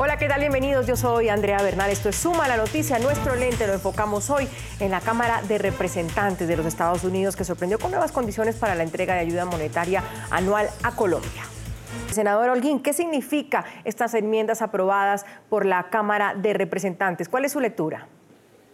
Hola, ¿qué tal? Bienvenidos. Yo soy Andrea Bernal. Esto es Suma la Noticia. Nuestro lente lo enfocamos hoy en la Cámara de Representantes de los Estados Unidos, que sorprendió con nuevas condiciones para la entrega de ayuda monetaria anual a Colombia. Senador Holguín, ¿qué significa estas enmiendas aprobadas por la Cámara de Representantes? ¿Cuál es su lectura?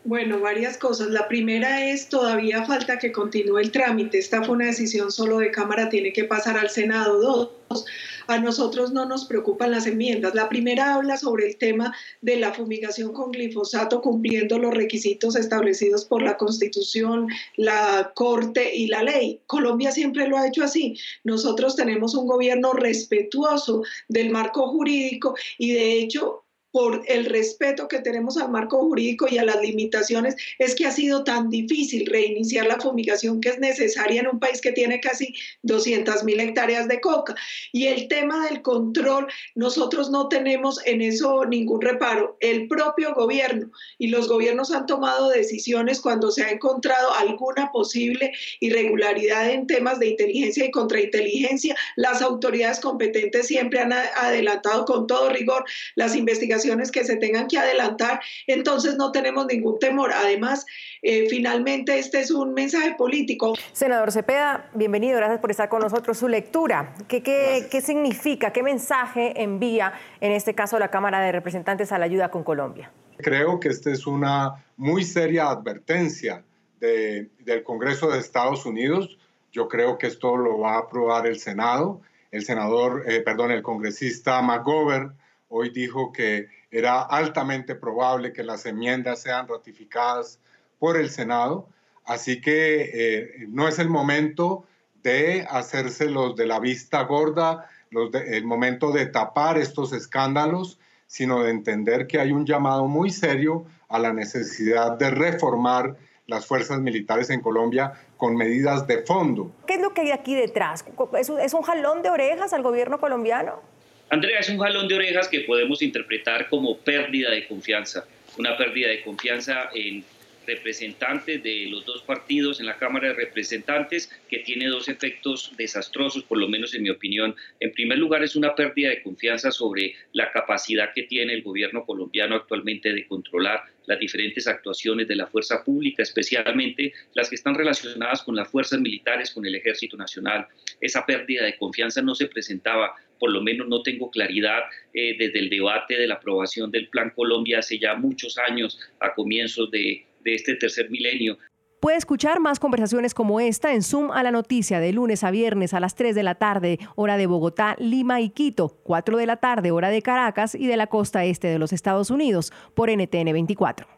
Bueno, varias cosas. La primera es, todavía falta que continúe el trámite. Esta fue una decisión solo de Cámara, tiene que pasar al Senado. Dos, a nosotros no nos preocupan las enmiendas. La primera habla sobre el tema de la fumigación con glifosato cumpliendo los requisitos establecidos por la Constitución, la Corte y la ley. Colombia siempre lo ha hecho así. Nosotros tenemos un gobierno respetuoso del marco jurídico y de hecho por el respeto que tenemos al marco jurídico y a las limitaciones, es que ha sido tan difícil reiniciar la fumigación que es necesaria en un país que tiene casi 200 mil hectáreas de coca. Y el tema del control, nosotros no tenemos en eso ningún reparo. El propio gobierno y los gobiernos han tomado decisiones cuando se ha encontrado alguna posible irregularidad en temas de inteligencia y contrainteligencia. Las autoridades competentes siempre han adelantado con todo rigor las investigaciones que se tengan que adelantar, entonces no tenemos ningún temor. Además, eh, finalmente este es un mensaje político. Senador Cepeda, bienvenido, gracias por estar con nosotros. Su lectura, ¿qué, qué, qué significa, qué mensaje envía en este caso la Cámara de Representantes a la ayuda con Colombia? Creo que esta es una muy seria advertencia de, del Congreso de Estados Unidos. Yo creo que esto lo va a aprobar el Senado. El senador, eh, perdón, el congresista McGovern hoy dijo que era altamente probable que las enmiendas sean ratificadas por el Senado, así que eh, no es el momento de hacerse los de la vista gorda, los el momento de tapar estos escándalos, sino de entender que hay un llamado muy serio a la necesidad de reformar las fuerzas militares en Colombia con medidas de fondo. ¿Qué es lo que hay aquí detrás? ¿Es un jalón de orejas al gobierno colombiano? Andrea, es un jalón de orejas que podemos interpretar como pérdida de confianza, una pérdida de confianza en representantes de los dos partidos en la Cámara de Representantes, que tiene dos efectos desastrosos, por lo menos en mi opinión. En primer lugar, es una pérdida de confianza sobre la capacidad que tiene el gobierno colombiano actualmente de controlar las diferentes actuaciones de la fuerza pública, especialmente las que están relacionadas con las fuerzas militares, con el Ejército Nacional. Esa pérdida de confianza no se presentaba por lo menos no tengo claridad eh, desde el debate de la aprobación del Plan Colombia hace ya muchos años, a comienzos de, de este tercer milenio. Puede escuchar más conversaciones como esta en Zoom a la noticia de lunes a viernes a las 3 de la tarde, hora de Bogotá, Lima y Quito, 4 de la tarde, hora de Caracas y de la costa este de los Estados Unidos, por NTN 24.